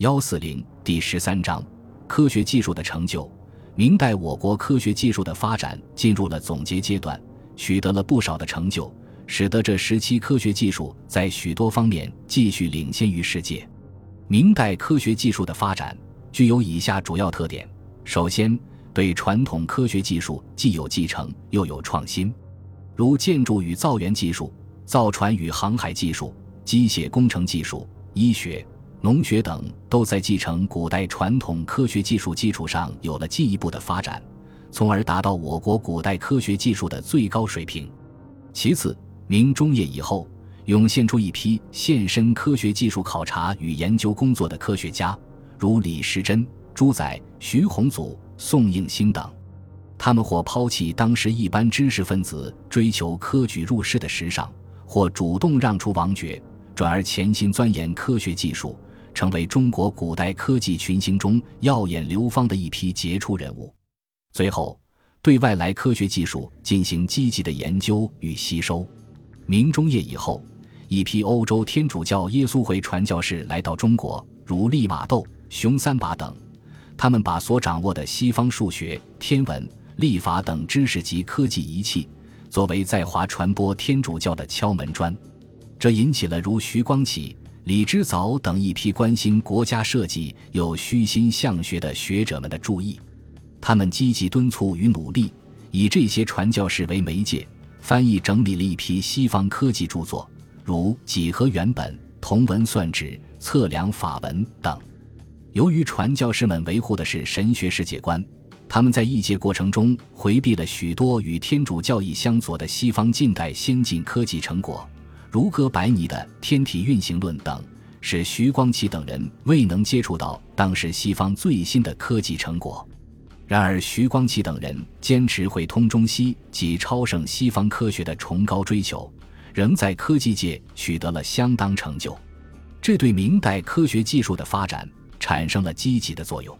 幺四零第十三章科学技术的成就。明代我国科学技术的发展进入了总结阶段，取得了不少的成就，使得这时期科学技术在许多方面继续领先于世界。明代科学技术的发展具有以下主要特点：首先，对传统科学技术既有继承又有创新，如建筑与造园技术、造船与航海技术、机械工程技术、医学。农学等都在继承古代传统科学技术基础上有了进一步的发展，从而达到我国古代科学技术的最高水平。其次，明中叶以后，涌现出一批献身科学技术考察与研究工作的科学家，如李时珍、朱载、徐宏祖、宋应星等。他们或抛弃当时一般知识分子追求科举入仕的时尚，或主动让出王爵，转而潜心钻研科学技术。成为中国古代科技群星中耀眼流芳的一批杰出人物。最后，对外来科学技术进行积极的研究与吸收。明中叶以后，一批欧洲天主教耶稣会传教士来到中国，如利玛窦、熊三把等。他们把所掌握的西方数学、天文、历法等知识及科技仪器，作为在华传播天主教的敲门砖。这引起了如徐光启。李之藻等一批关心国家设计、有虚心向学的学者们的注意，他们积极敦促与努力，以这些传教士为媒介，翻译整理了一批西方科技著作，如几何原本、同文算指、测量法文等。由于传教士们维护的是神学世界观，他们在译介过程中回避了许多与天主教义相左的西方近代先进科技成果。如哥白尼的天体运行论等，使徐光启等人未能接触到当时西方最新的科技成果。然而，徐光启等人坚持会通中西及超胜西方科学的崇高追求，仍在科技界取得了相当成就，这对明代科学技术的发展产生了积极的作用。